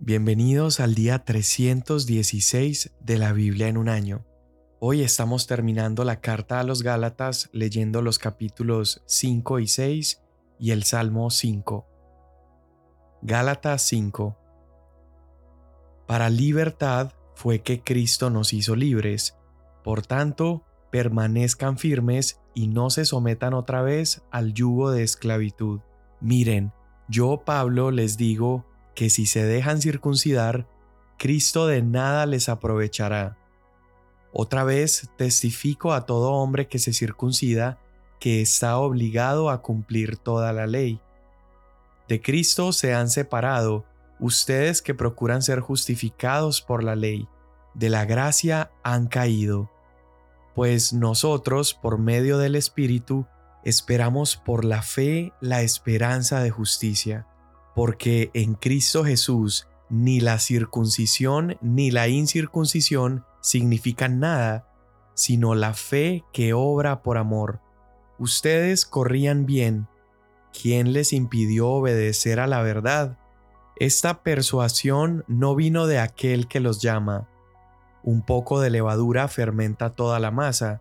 Bienvenidos al día 316 de la Biblia en un año. Hoy estamos terminando la carta a los Gálatas leyendo los capítulos 5 y 6 y el Salmo 5. Gálatas 5. Para libertad fue que Cristo nos hizo libres. Por tanto, permanezcan firmes y no se sometan otra vez al yugo de esclavitud. Miren, yo Pablo les digo que si se dejan circuncidar, Cristo de nada les aprovechará. Otra vez testifico a todo hombre que se circuncida que está obligado a cumplir toda la ley. De Cristo se han separado ustedes que procuran ser justificados por la ley, de la gracia han caído. Pues nosotros, por medio del Espíritu, esperamos por la fe la esperanza de justicia porque en Cristo Jesús ni la circuncisión ni la incircuncisión significan nada, sino la fe que obra por amor. Ustedes corrían bien. ¿Quién les impidió obedecer a la verdad? Esta persuasión no vino de aquel que los llama. Un poco de levadura fermenta toda la masa.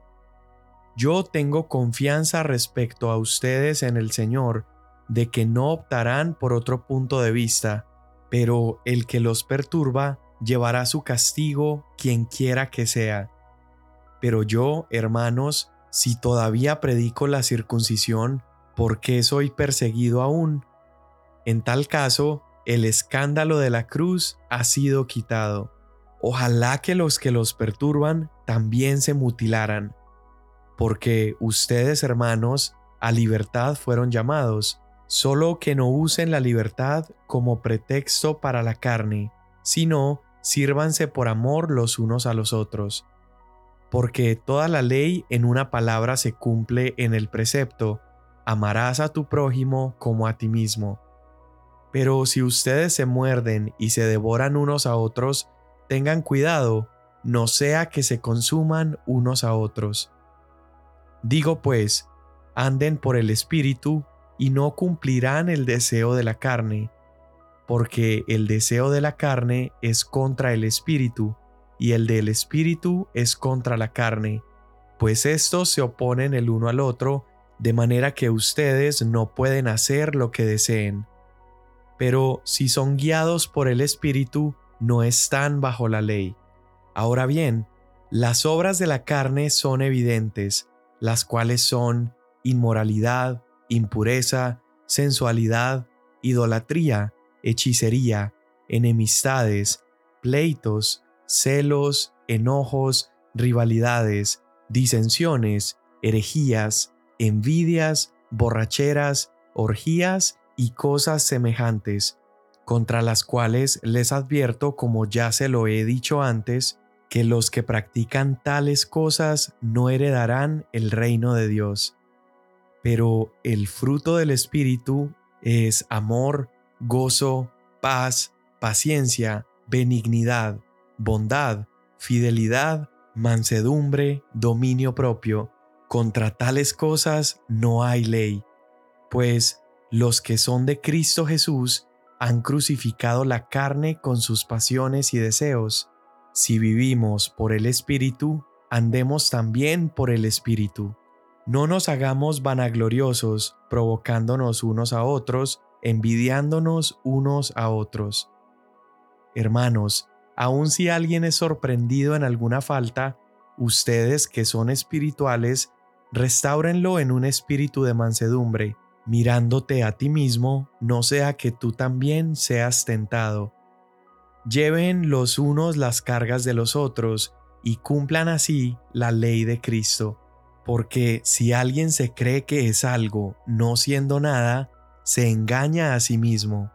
Yo tengo confianza respecto a ustedes en el Señor, de que no optarán por otro punto de vista, pero el que los perturba llevará su castigo quien quiera que sea. Pero yo, hermanos, si todavía predico la circuncisión, ¿por qué soy perseguido aún? En tal caso, el escándalo de la cruz ha sido quitado. Ojalá que los que los perturban también se mutilaran, porque ustedes, hermanos, a libertad fueron llamados, solo que no usen la libertad como pretexto para la carne, sino sírvanse por amor los unos a los otros. Porque toda la ley en una palabra se cumple en el precepto, amarás a tu prójimo como a ti mismo. Pero si ustedes se muerden y se devoran unos a otros, tengan cuidado, no sea que se consuman unos a otros. Digo pues, anden por el Espíritu y no cumplirán el deseo de la carne, porque el deseo de la carne es contra el espíritu, y el del espíritu es contra la carne, pues estos se oponen el uno al otro, de manera que ustedes no pueden hacer lo que deseen. Pero si son guiados por el espíritu, no están bajo la ley. Ahora bien, las obras de la carne son evidentes, las cuales son inmoralidad, impureza, sensualidad, idolatría, hechicería, enemistades, pleitos, celos, enojos, rivalidades, disensiones, herejías, envidias, borracheras, orgías y cosas semejantes, contra las cuales les advierto, como ya se lo he dicho antes, que los que practican tales cosas no heredarán el reino de Dios pero el fruto del Espíritu es amor, gozo, paz, paciencia, benignidad, bondad, fidelidad, mansedumbre, dominio propio. Contra tales cosas no hay ley, pues los que son de Cristo Jesús han crucificado la carne con sus pasiones y deseos. Si vivimos por el Espíritu, andemos también por el Espíritu. No nos hagamos vanagloriosos, provocándonos unos a otros, envidiándonos unos a otros. Hermanos, aun si alguien es sorprendido en alguna falta, ustedes que son espirituales, restáurenlo en un espíritu de mansedumbre, mirándote a ti mismo, no sea que tú también seas tentado. Lleven los unos las cargas de los otros, y cumplan así la ley de Cristo porque si alguien se cree que es algo no siendo nada, se engaña a sí mismo.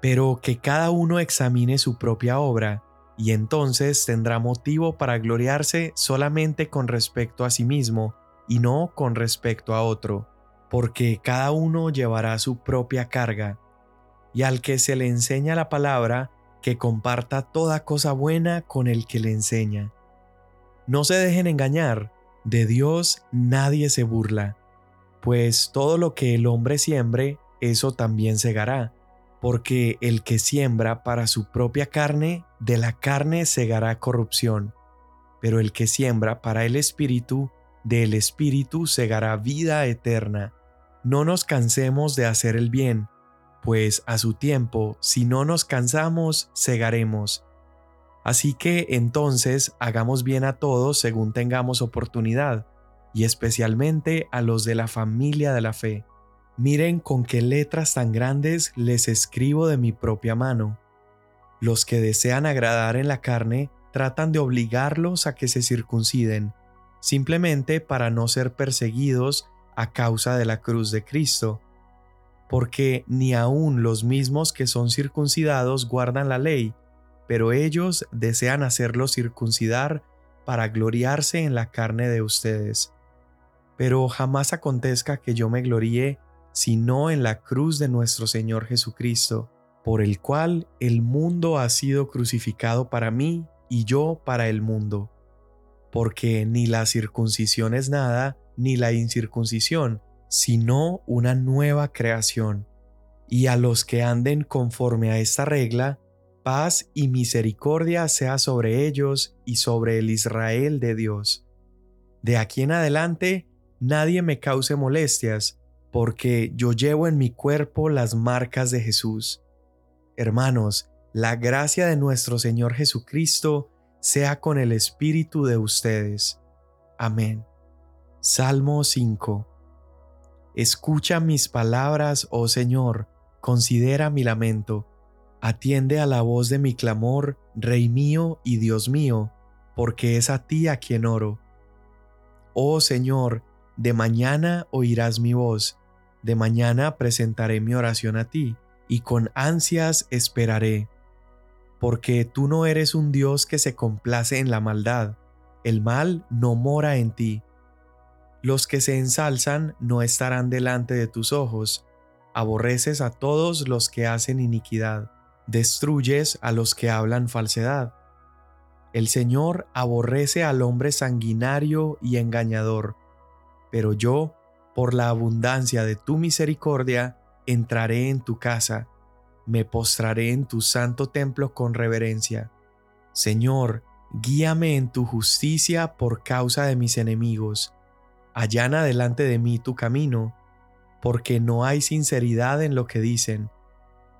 Pero que cada uno examine su propia obra, y entonces tendrá motivo para gloriarse solamente con respecto a sí mismo, y no con respecto a otro, porque cada uno llevará su propia carga. Y al que se le enseña la palabra, que comparta toda cosa buena con el que le enseña. No se dejen engañar, de Dios nadie se burla, pues todo lo que el hombre siembre, eso también segará. porque el que siembra para su propia carne, de la carne segará corrupción, pero el que siembra para el Espíritu, del Espíritu segará vida eterna. No nos cansemos de hacer el bien, pues a su tiempo, si no nos cansamos, segaremos. Así que entonces hagamos bien a todos según tengamos oportunidad, y especialmente a los de la familia de la fe. Miren con qué letras tan grandes les escribo de mi propia mano. Los que desean agradar en la carne tratan de obligarlos a que se circunciden, simplemente para no ser perseguidos a causa de la cruz de Cristo, porque ni aun los mismos que son circuncidados guardan la ley, pero ellos desean hacerlos circuncidar para gloriarse en la carne de ustedes. Pero jamás acontezca que yo me gloríe sino en la cruz de nuestro Señor Jesucristo, por el cual el mundo ha sido crucificado para mí y yo para el mundo. Porque ni la circuncisión es nada, ni la incircuncisión, sino una nueva creación. Y a los que anden conforme a esta regla, paz y misericordia sea sobre ellos y sobre el Israel de Dios. De aquí en adelante, nadie me cause molestias, porque yo llevo en mi cuerpo las marcas de Jesús. Hermanos, la gracia de nuestro Señor Jesucristo sea con el espíritu de ustedes. Amén. Salmo 5 Escucha mis palabras, oh Señor, considera mi lamento, atiende a la voz de mi clamor, Rey mío y Dios mío, porque es a ti a quien oro. Oh Señor, de mañana oirás mi voz, de mañana presentaré mi oración a ti, y con ansias esperaré. Porque tú no eres un Dios que se complace en la maldad, el mal no mora en ti. Los que se ensalzan no estarán delante de tus ojos, aborreces a todos los que hacen iniquidad, destruyes a los que hablan falsedad. El Señor aborrece al hombre sanguinario y engañador, pero yo por la abundancia de tu misericordia, entraré en tu casa, me postraré en tu santo templo con reverencia. Señor, guíame en tu justicia por causa de mis enemigos. Allana delante de mí tu camino, porque no hay sinceridad en lo que dicen.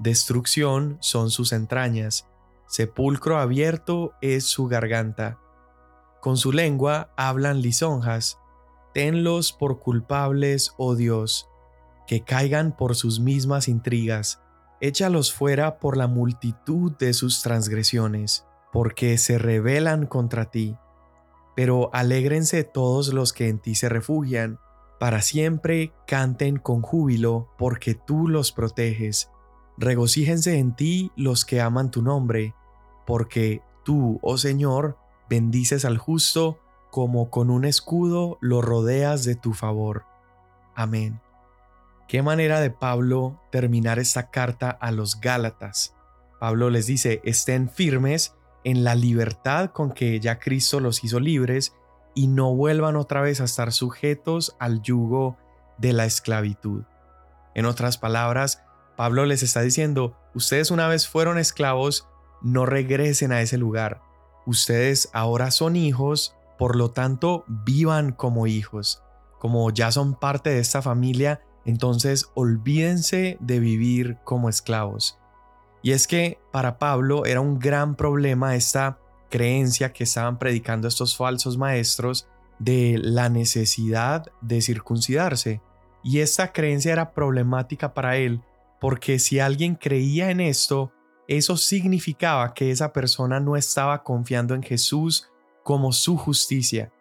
Destrucción son sus entrañas, sepulcro abierto es su garganta. Con su lengua hablan lisonjas, tenlos por culpables, oh Dios, que caigan por sus mismas intrigas, échalos fuera por la multitud de sus transgresiones, porque se rebelan contra ti. Pero alégrense todos los que en ti se refugian, para siempre canten con júbilo, porque tú los proteges. Regocíjense en ti los que aman tu nombre, porque tú, oh Señor, bendices al justo, como con un escudo lo rodeas de tu favor. Amén. Qué manera de Pablo terminar esta carta a los Gálatas. Pablo les dice, estén firmes en la libertad con que ya Cristo los hizo libres y no vuelvan otra vez a estar sujetos al yugo de la esclavitud. En otras palabras, Pablo les está diciendo, ustedes una vez fueron esclavos, no regresen a ese lugar. Ustedes ahora son hijos, por lo tanto, vivan como hijos. Como ya son parte de esta familia, entonces olvídense de vivir como esclavos. Y es que para Pablo era un gran problema esta creencia que estaban predicando estos falsos maestros de la necesidad de circuncidarse. Y esta creencia era problemática para él porque si alguien creía en esto, eso significaba que esa persona no estaba confiando en Jesús como su justicia,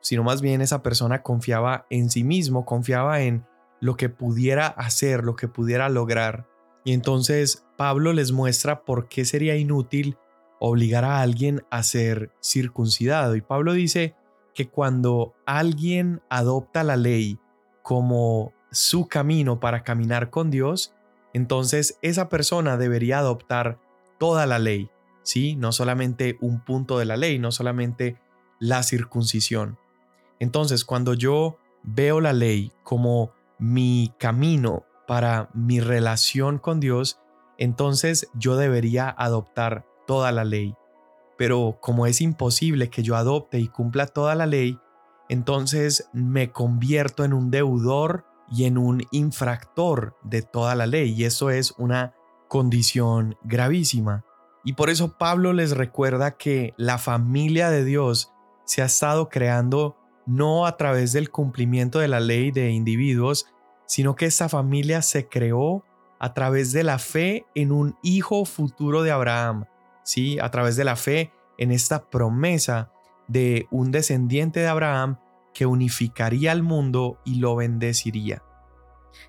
sino más bien esa persona confiaba en sí mismo, confiaba en lo que pudiera hacer, lo que pudiera lograr. Y entonces Pablo les muestra por qué sería inútil obligar a alguien a ser circuncidado. Y Pablo dice que cuando alguien adopta la ley como su camino para caminar con Dios, entonces esa persona debería adoptar toda la ley. ¿sí? No solamente un punto de la ley, no solamente la circuncisión. Entonces, cuando yo veo la ley como mi camino para mi relación con Dios, entonces yo debería adoptar toda la ley. Pero como es imposible que yo adopte y cumpla toda la ley, entonces me convierto en un deudor y en un infractor de toda la ley. Y eso es una condición gravísima. Y por eso Pablo les recuerda que la familia de Dios se ha estado creando no a través del cumplimiento de la ley de individuos, sino que esta familia se creó a través de la fe en un hijo futuro de Abraham, ¿sí? A través de la fe en esta promesa de un descendiente de Abraham que unificaría al mundo y lo bendeciría.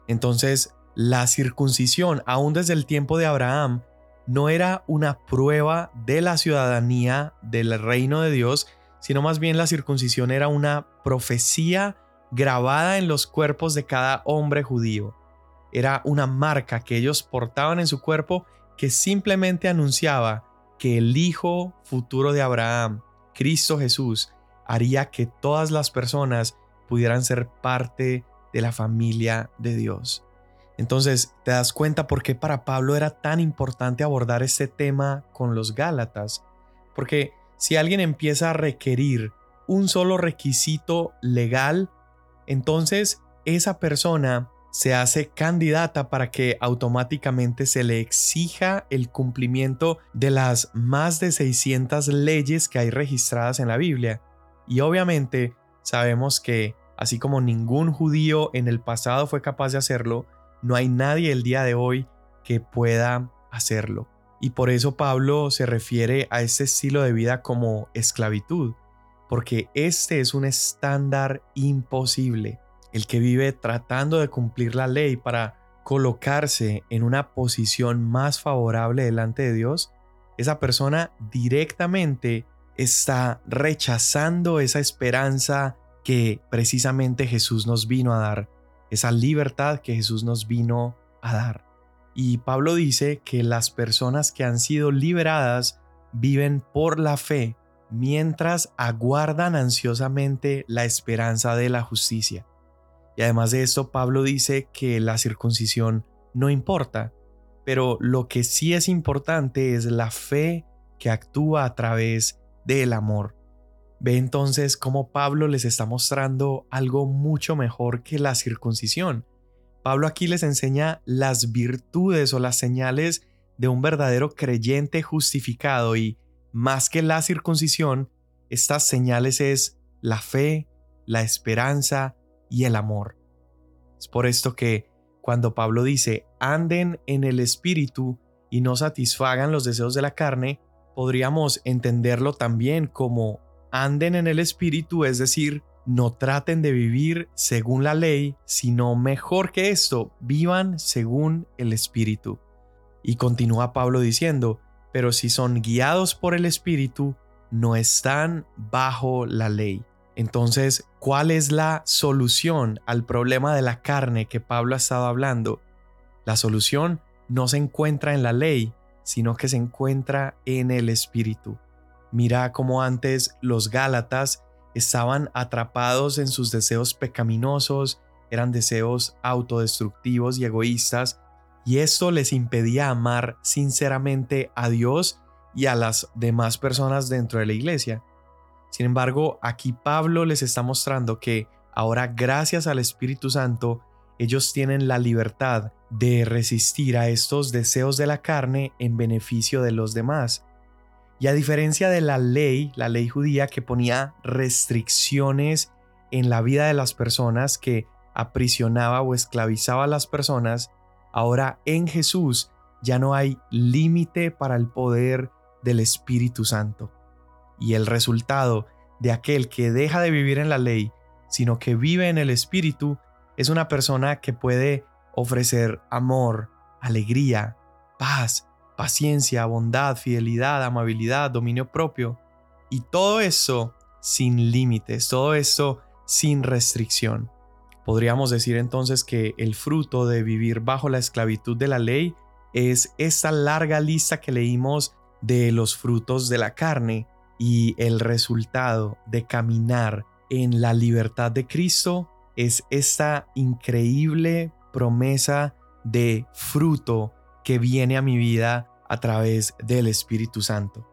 Entonces, la circuncisión, aún desde el tiempo de Abraham, no era una prueba de la ciudadanía del reino de Dios, sino más bien la circuncisión era una profecía grabada en los cuerpos de cada hombre judío. Era una marca que ellos portaban en su cuerpo que simplemente anunciaba que el Hijo futuro de Abraham, Cristo Jesús, haría que todas las personas pudieran ser parte de la familia de Dios. Entonces, te das cuenta por qué para Pablo era tan importante abordar este tema con los Gálatas. Porque si alguien empieza a requerir un solo requisito legal, entonces esa persona se hace candidata para que automáticamente se le exija el cumplimiento de las más de 600 leyes que hay registradas en la Biblia. Y obviamente sabemos que, así como ningún judío en el pasado fue capaz de hacerlo, no hay nadie el día de hoy que pueda hacerlo. Y por eso Pablo se refiere a este estilo de vida como esclavitud, porque este es un estándar imposible. El que vive tratando de cumplir la ley para colocarse en una posición más favorable delante de Dios, esa persona directamente está rechazando esa esperanza que precisamente Jesús nos vino a dar esa libertad que Jesús nos vino a dar. Y Pablo dice que las personas que han sido liberadas viven por la fe mientras aguardan ansiosamente la esperanza de la justicia. Y además de esto, Pablo dice que la circuncisión no importa, pero lo que sí es importante es la fe que actúa a través del amor. Ve entonces cómo Pablo les está mostrando algo mucho mejor que la circuncisión. Pablo aquí les enseña las virtudes o las señales de un verdadero creyente justificado y más que la circuncisión, estas señales es la fe, la esperanza y el amor. Es por esto que cuando Pablo dice anden en el espíritu y no satisfagan los deseos de la carne, podríamos entenderlo también como anden en el Espíritu, es decir, no traten de vivir según la ley, sino mejor que esto, vivan según el Espíritu. Y continúa Pablo diciendo, pero si son guiados por el Espíritu, no están bajo la ley. Entonces, ¿cuál es la solución al problema de la carne que Pablo ha estado hablando? La solución no se encuentra en la ley, sino que se encuentra en el Espíritu. Mira cómo antes los Gálatas estaban atrapados en sus deseos pecaminosos, eran deseos autodestructivos y egoístas, y esto les impedía amar sinceramente a Dios y a las demás personas dentro de la iglesia. Sin embargo, aquí Pablo les está mostrando que ahora gracias al Espíritu Santo, ellos tienen la libertad de resistir a estos deseos de la carne en beneficio de los demás. Y a diferencia de la ley, la ley judía que ponía restricciones en la vida de las personas, que aprisionaba o esclavizaba a las personas, ahora en Jesús ya no hay límite para el poder del Espíritu Santo. Y el resultado de aquel que deja de vivir en la ley, sino que vive en el Espíritu, es una persona que puede ofrecer amor, alegría, paz, paciencia, bondad, fidelidad, amabilidad, dominio propio. Y todo eso sin límites, todo eso sin restricción. Podríamos decir entonces que el fruto de vivir bajo la esclavitud de la ley es esta larga lista que leímos de los frutos de la carne y el resultado de caminar en la libertad de Cristo es esta increíble promesa de fruto que viene a mi vida a través del Espíritu Santo.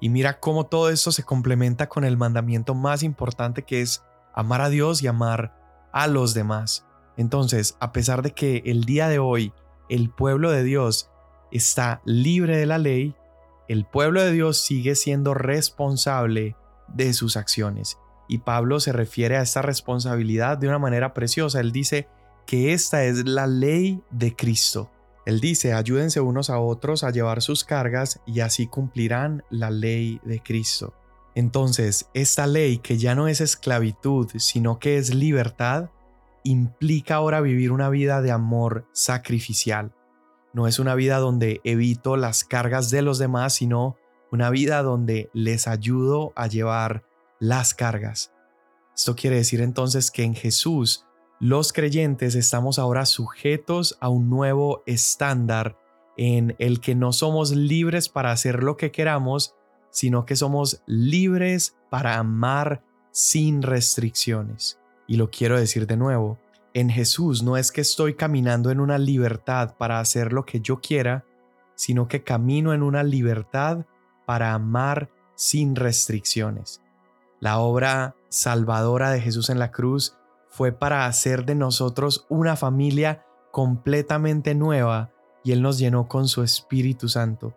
Y mira cómo todo esto se complementa con el mandamiento más importante que es amar a Dios y amar a los demás. Entonces, a pesar de que el día de hoy el pueblo de Dios está libre de la ley, el pueblo de Dios sigue siendo responsable de sus acciones. Y Pablo se refiere a esta responsabilidad de una manera preciosa. Él dice que esta es la ley de Cristo. Él dice, ayúdense unos a otros a llevar sus cargas y así cumplirán la ley de Cristo. Entonces, esta ley que ya no es esclavitud, sino que es libertad, implica ahora vivir una vida de amor sacrificial. No es una vida donde evito las cargas de los demás, sino una vida donde les ayudo a llevar las cargas. Esto quiere decir entonces que en Jesús los creyentes estamos ahora sujetos a un nuevo estándar en el que no somos libres para hacer lo que queramos, sino que somos libres para amar sin restricciones. Y lo quiero decir de nuevo, en Jesús no es que estoy caminando en una libertad para hacer lo que yo quiera, sino que camino en una libertad para amar sin restricciones. La obra salvadora de Jesús en la cruz fue para hacer de nosotros una familia completamente nueva y Él nos llenó con su Espíritu Santo.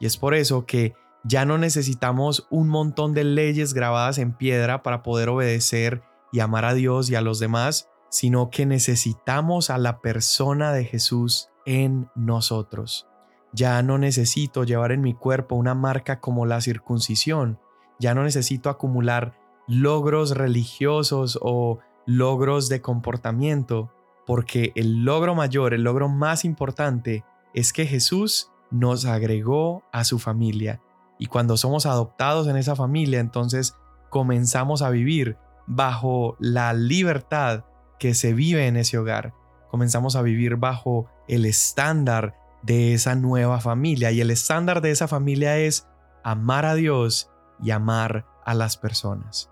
Y es por eso que ya no necesitamos un montón de leyes grabadas en piedra para poder obedecer y amar a Dios y a los demás, sino que necesitamos a la persona de Jesús en nosotros. Ya no necesito llevar en mi cuerpo una marca como la circuncisión, ya no necesito acumular logros religiosos o logros de comportamiento, porque el logro mayor, el logro más importante, es que Jesús nos agregó a su familia y cuando somos adoptados en esa familia, entonces comenzamos a vivir bajo la libertad que se vive en ese hogar. Comenzamos a vivir bajo el estándar de esa nueva familia. Y el estándar de esa familia es amar a Dios y amar a las personas.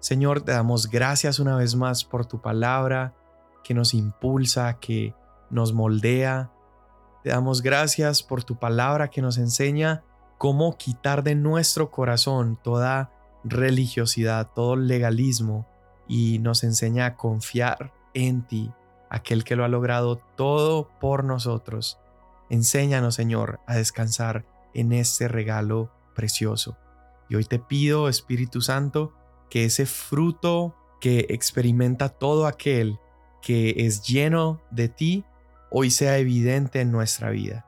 Señor, te damos gracias una vez más por tu palabra que nos impulsa, que nos moldea. Te damos gracias por tu palabra que nos enseña cómo quitar de nuestro corazón toda religiosidad, todo legalismo y nos enseña a confiar en ti, aquel que lo ha logrado todo por nosotros. Enséñanos, Señor, a descansar en este regalo precioso. Y hoy te pido, Espíritu Santo, que ese fruto que experimenta todo aquel que es lleno de ti, hoy sea evidente en nuestra vida.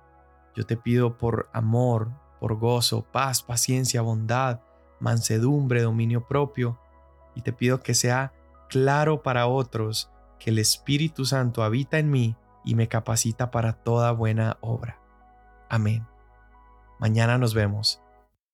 Yo te pido por amor, por gozo, paz, paciencia, bondad, mansedumbre, dominio propio, y te pido que sea claro para otros que el Espíritu Santo habita en mí y me capacita para toda buena obra. Amén. Mañana nos vemos.